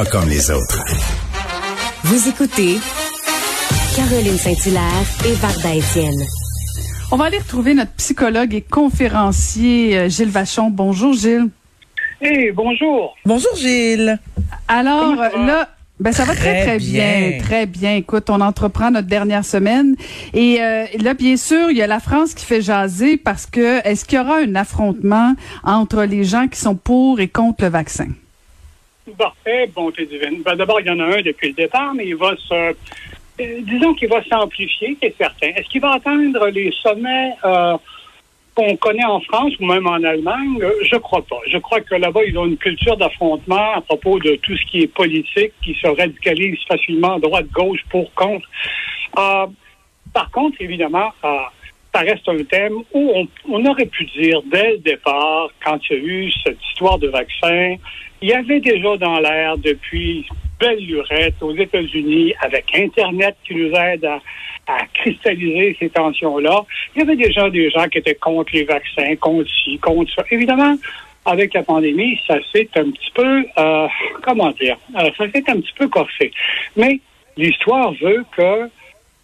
Pas comme les autres. Vous écoutez Caroline Saint-Hilaire et Varda Étienne. On va aller retrouver notre psychologue et conférencier euh, Gilles Vachon. Bonjour Gilles. Hey, bonjour. Bonjour Gilles. Alors là, ben ça va très Très très bien. bien. très bien. Écoute, on entreprend notre dernière semaine et euh, là bien sûr il y a la France qui fait jaser parce que est-ce qu'il y aura un affrontement entre les gens qui sont pour et contre le vaccin? Eh, bonté divine. Ben, D'abord, il y en a un depuis le départ, mais il va se. euh, disons qu'il va s'amplifier, c'est certain. Est-ce qu'il va atteindre les sommets euh, qu'on connaît en France ou même en Allemagne? Euh, Je crois pas. Je crois que là-bas, ils ont une culture d'affrontement à propos de tout ce qui est politique, qui se radicalise facilement droite, gauche, pour, contre. Par contre, évidemment, ça reste un thème où on, on aurait pu dire dès le départ, quand il y a eu cette histoire de vaccin, il y avait déjà dans l'air depuis belle lurette aux États-Unis avec Internet qui nous aide à, à cristalliser ces tensions-là. Il y avait déjà des gens qui étaient contre les vaccins, contre ci, contre ça. Évidemment, avec la pandémie, ça s'est un petit peu, euh, comment dire, euh, ça s'est un petit peu corsé. Mais l'histoire veut que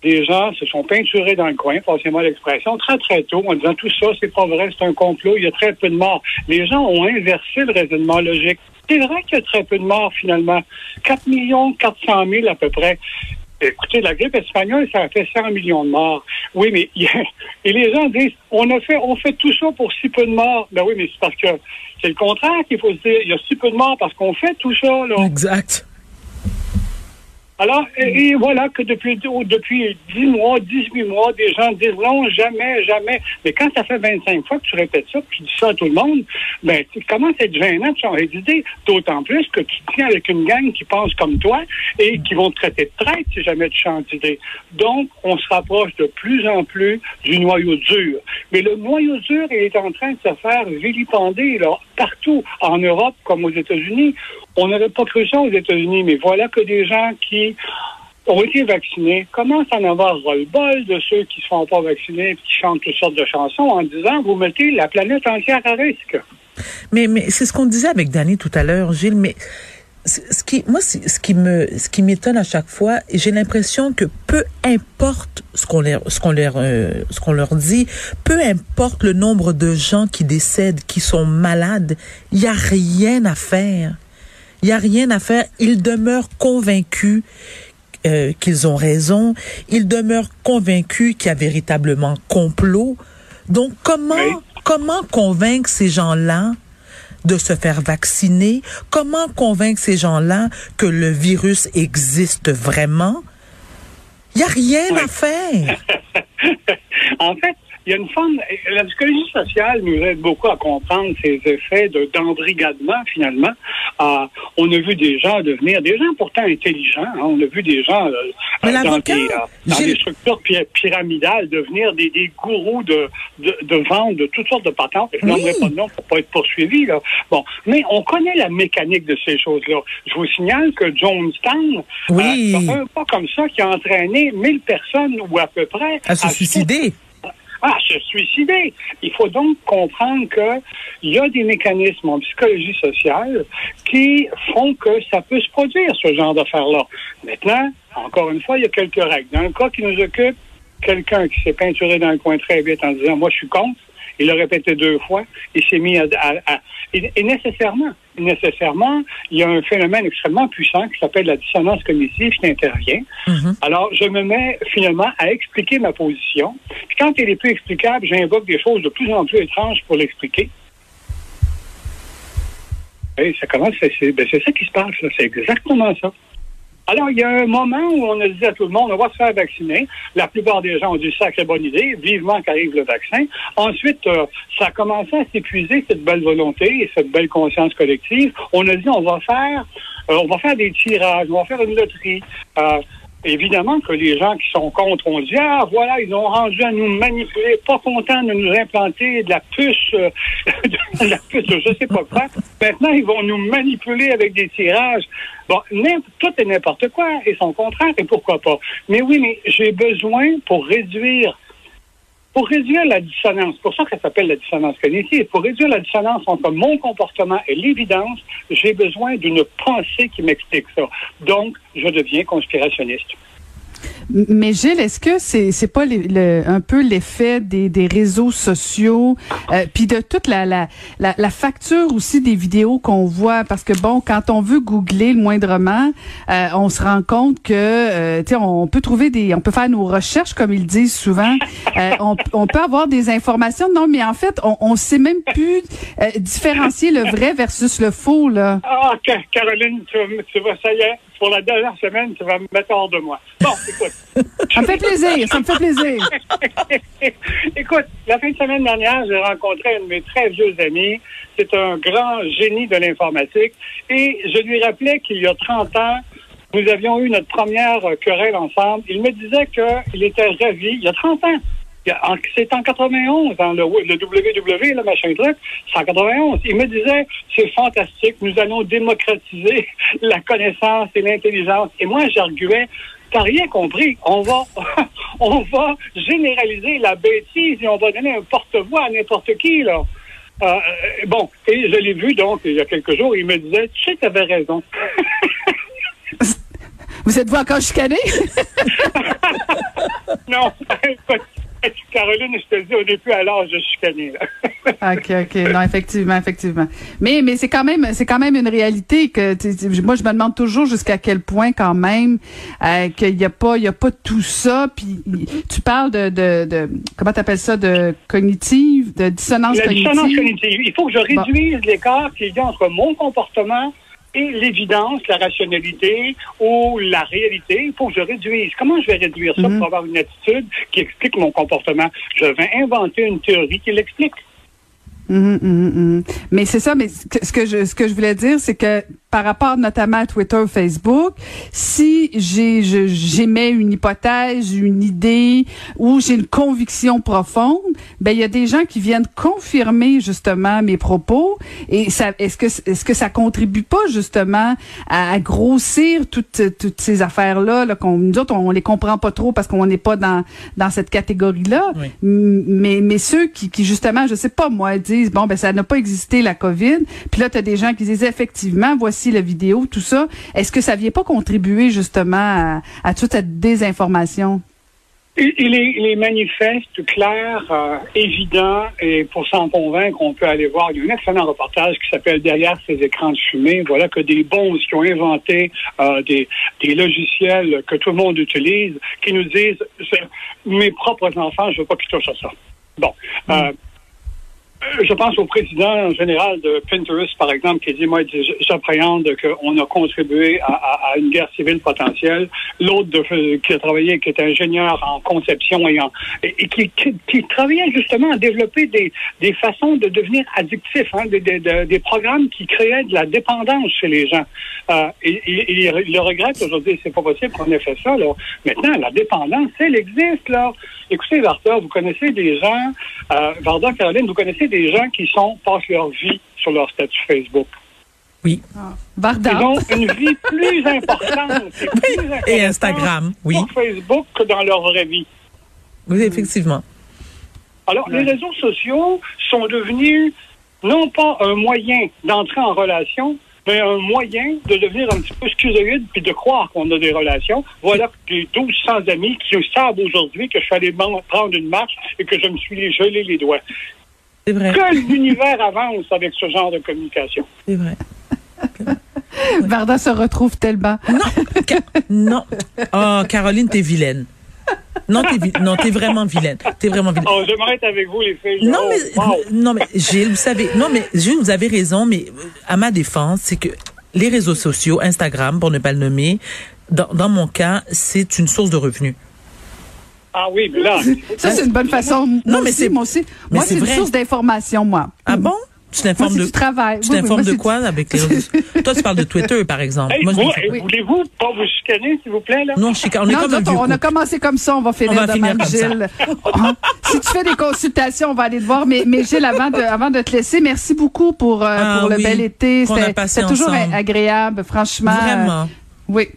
des gens se sont peinturés dans le coin, passez-moi l'expression, très très tôt, en disant tout ça, c'est pas vrai, c'est un complot, il y a très peu de morts. Les gens ont inversé le raisonnement logique. C'est vrai qu'il y a très peu de morts finalement. 4 millions 400 000 à peu près. Écoutez, la grippe espagnole, ça a fait 100 millions de morts. Oui, mais et les gens disent, on a fait, on fait tout ça pour si peu de morts. Ben oui, mais c'est parce que c'est le contraire qu'il faut se dire. Il y a si peu de morts parce qu'on fait tout ça. Exact. Alors, et, et voilà que depuis, depuis 10 mois, 18 mois, des gens disent non, jamais, jamais. Mais quand ça fait 25 fois que tu répètes ça, puis tu dis ça à tout le monde, ben, tu commences à être gênant de changer d'idée. D'autant plus que tu tiens avec une gang qui pense comme toi et qui vont te traiter de traite si jamais tu changes d'idée. Donc, on se rapproche de plus en plus du noyau dur. Mais le noyau dur il est en train de se faire vilipender, là, partout, en Europe comme aux États-Unis. On n'avait pas cru ça aux États-Unis, mais voilà que des gens qui ont été vaccinés commencent à en avoir ras-le-bol de ceux qui ne se font pas vacciner et qui chantent toutes sortes de chansons en disant vous mettez la planète entière à risque. Mais, mais c'est ce qu'on disait avec Danny tout à l'heure, Gilles, mais ce qui, moi, ce qui me, ce qui m'étonne à chaque fois, j'ai l'impression que peu importe ce qu'on leur, ce qu'on leur, euh, ce qu'on leur dit, peu importe le nombre de gens qui décèdent, qui sont malades, il y a rien à faire. Il y a rien à faire. Ils demeurent convaincus euh, qu'ils ont raison. Ils demeurent convaincus qu'il y a véritablement complot. Donc, comment, Oui. comment convaincre ces gens-là de se faire vacciner? Comment convaincre ces gens-là que le virus existe vraiment? Il n'y a rien Oui. à faire. en fait, il y a une forme. La psychologie sociale nous aide beaucoup à comprendre ces effets de d'embrigadement, finalement. Euh, on a vu des gens devenir, des gens pourtant intelligents, hein, on a vu des gens euh, dans, des, euh, dans des structures py- pyramidales devenir des, des gourous de, de, de vente de toutes sortes de patentes. Je Oui. n'en pas de nom pour pas être poursuivi. Là. Bon, mais on connaît la mécanique de ces choses-là. Je vous signale que Jonestown, Oui. euh, c'est un pas comme ça qui a entraîné 1000 personnes ou à peu près À se suicider. Ah, se suicider. Il faut donc comprendre que il y a des mécanismes en psychologie sociale qui font que ça peut se produire, ce genre d'affaires-là. Maintenant, encore une fois, il y a quelques règles. Dans le cas qui nous occupe, quelqu'un qui s'est peinturé dans le coin très vite en disant, moi, je suis contre, Il l'a répété deux fois. Il s'est mis à, à- à- et, et nécessairement, nécessairement, il y a un phénomène extrêmement puissant qui s'appelle la dissonance cognitive qui intervient. Mhm. Alors, je me mets finalement à expliquer ma position. Puis quand elle est plus explicable, j'invoque des choses de plus en plus étranges pour l'expliquer. Et ça commence, c'est ben, ça qui se passe, là. c'est exactement ça. Alors, il y a un moment où on a dit à tout le monde, on va se faire vacciner. La plupart des gens ont dit, sacrée bonne idée, vivement qu'arrive le vaccin. Ensuite, euh, ça a commencé à s'épuiser, cette belle volonté et cette belle conscience collective. On a dit, on va faire, euh, on va faire des tirages, on va faire une loterie. Euh, Évidemment que les gens qui sont contre ont dit Ah, voilà, ils ont rendu à nous manipuler, pas contents de nous implanter de la puce, euh, de la puce, de je sais pas quoi. Maintenant, ils vont nous manipuler avec des tirages. Bon, tout et n'importe quoi, et son contraire, et pourquoi pas. Mais oui, mais j'ai besoin pour réduire pour réduire la dissonance, c'est pour ça que ça s'appelle la dissonance cognitive, pour réduire la dissonance entre mon comportement et l'évidence, j'ai besoin d'une pensée qui m'explique ça. Donc, je deviens conspirationniste. Mais Gilles, est-ce que c'est c'est pas les- le- un peu l'effet des, des réseaux sociaux, euh, puis de toute la, la, la, la facture aussi des vidéos qu'on voit, parce que bon, quand on veut googler le moindrement, euh, on se rend compte que euh, tu sais, on peut trouver des, on peut faire nos recherches comme ils disent souvent, Euh, on, on peut avoir des informations, non, mais en fait, on, on sait même plus euh, différencier le vrai versus le faux là. Ah, Ca- Caroline, tu, tu vas, ça y est, pour la dernière semaine, tu vas me mettre hors de moi. Bon, écoute. Ça me fait plaisir, ça me fait plaisir. Écoute, la fin de semaine dernière, j'ai rencontré un de mes très vieux amis. C'est un grand génie de l'informatique. Et je lui rappelais qu'il y a 30 ans, nous avions eu notre première querelle ensemble. Il me disait qu'il était ravi, il y a 30 ans. C'est en 91, dans le, le WW, le machin truc, c'est en 91. Il me disait, c'est fantastique, nous allons démocratiser la connaissance et l'intelligence. Et moi, j'arguais, T'as rien compris. On va, on va généraliser la bêtise et on va donner un porte-voix à n'importe qui, là. Euh, bon, et je l'ai vu, donc, il y a quelques jours, il me disait, tu sais, tu avais raison. Vous êtes-vous encore chicané? non, Caroline, je te dis, on n'est plus à l'âge de chicaner, là. OK, OK. Non, effectivement, effectivement. Mais, mais c'est quand même, c'est quand même une réalité que, moi, je me demande toujours jusqu'à quel point, quand même, euh, qu'il n'y a pas, il y a pas tout ça. Puis, tu parles de, de, de comment t'appelles ça, de cognitive, de dissonance La cognitive. dissonance cognitive. Il faut que je réduise l'écart qu'il y a entre mon comportement et l'évidence, la rationalité ou la réalité. Il faut que je réduise. Comment je vais réduire ça Mhm. pour avoir une attitude qui explique mon comportement? Je vais inventer une théorie qui l'explique. Mhm, mhm. Mais c'est ça, mais ce que je ce que je voulais dire, c'est que par rapport notamment à Twitter, Facebook, si j'ai j'émets une hypothèse, une idée ou j'ai une conviction profonde, ben il y a des gens qui viennent confirmer justement mes propos et ça est-ce que est-ce que ça contribue pas justement à, à grossir toutes toutes ces affaires là, là qu'on nous autres on les comprend pas trop parce qu'on n'est pas dans dans cette catégorie là Oui. Mais mais ceux qui, qui justement je sais pas moi disent bon ben ça n'a pas existé la Covid puis là tu as des gens qui disent effectivement voici la vidéo tout ça est-ce que ça vient pas contribuer justement à, à toute cette désinformation? Il est, il est manifeste, clair, euh, évident, et pour s'en convaincre, on peut aller voir. Il y a un excellent reportage qui s'appelle Derrière ces écrans de fumée. Voilà que des bons qui ont inventé euh, des, des logiciels que tout le monde utilise, qui nous disent mes propres enfants, je veux pas qu'ils touchent à ça. Bon. Euh, euh, je pense au président général de Pinterest, par exemple, qui dit, moi, j'appréhende qu'on a contribué à, une guerre civile potentielle. L'autre qui a travaillé, qui est ingénieur en conception et, qui, travaillait justement à développer des, des façons de devenir addictif, hein, des, des, programmes qui créaient de la dépendance chez les gens. Euh, il le regrette aujourd'hui, c'est pas possible qu'on ait fait ça. Là. Maintenant, la dépendance, elle existe. là. Écoutez, Varda, vous connaissez des gens, euh, Varda, Caroline, vous connaissez des gens qui sont passent leur vie sur leur statut Facebook. Oui. Varda Ils ont une vie plus importante. plus Et Instagram, oui. Sur Facebook que dans leur vraie vie. Oui, effectivement. Alors, les réseaux sociaux sont devenus non pas un moyen d'entrer en relation, mais un moyen de devenir un petit peu schizoïde puis de croire qu'on a des relations. Voilà les 1200 amis qui savent aujourd'hui que je suis allé prendre une marche et que je me suis gelé les doigts. C'est vrai. que l'univers avance avec ce genre de communication. C'est vrai. Varda se retrouve tellement. Non, Ca- non. Oh, Caroline, t'es vilaine. Non, t'es vi- non, t'es vraiment vilaine. T'es vraiment vilaine. Oh, j'aimerais être avec vous, les filles. Non, Oh, mais, wow. non, mais Gilles, vous savez, non, mais Gilles, vous avez raison, mais euh, à ma défense, c'est que les réseaux sociaux, Instagram, pour ne pas le nommer, dans, dans mon cas, c'est une source de revenus. Ah oui, mais là, Ça, c'est une bonne façon. Non, mais c'est- moi aussi. Moi, c'est c'est une source d'information, moi. Ah bon? Tu t'informes c'est de, travail. tu Oui, t'informes de c'est quoi avec les? Toi, tu parles de Twitter, par exemple. hey, Moi, je vous, m'informe. hey, voulez-vous pas vous chicaner, s'il vous plaît, là? Non, on est Non, comme un on a commencé comme ça, on va finir On va de finir même, comme ça. Gilles. si tu fais des consultations, on va aller te voir. Mais, mais Gilles, avant de, avant de te laisser, merci beaucoup pour, euh, Ah pour le bel été. c'était toujours ensemble. agréable, franchement. Vraiment. Euh, oui.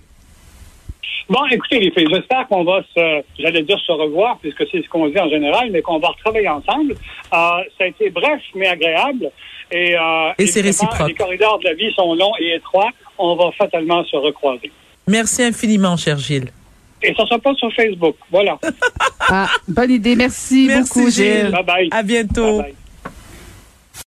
Bon, écoutez, les filles, j'espère qu'on va se, j'allais dire se revoir, puisque c'est ce qu'on dit en général, mais qu'on va retravailler ensemble. Euh, ça a été bref, mais agréable. Et, euh, Et c'est réciproque. Les corridors de la vie sont longs et étroits. On va fatalement se recroiser. Merci infiniment, cher Gilles. Et ça ne sera pas sur Facebook. Voilà. Ah, bonne idée. Merci, Merci, beaucoup, Gilles. Gilles. Bye bye. À bientôt. Bye bye.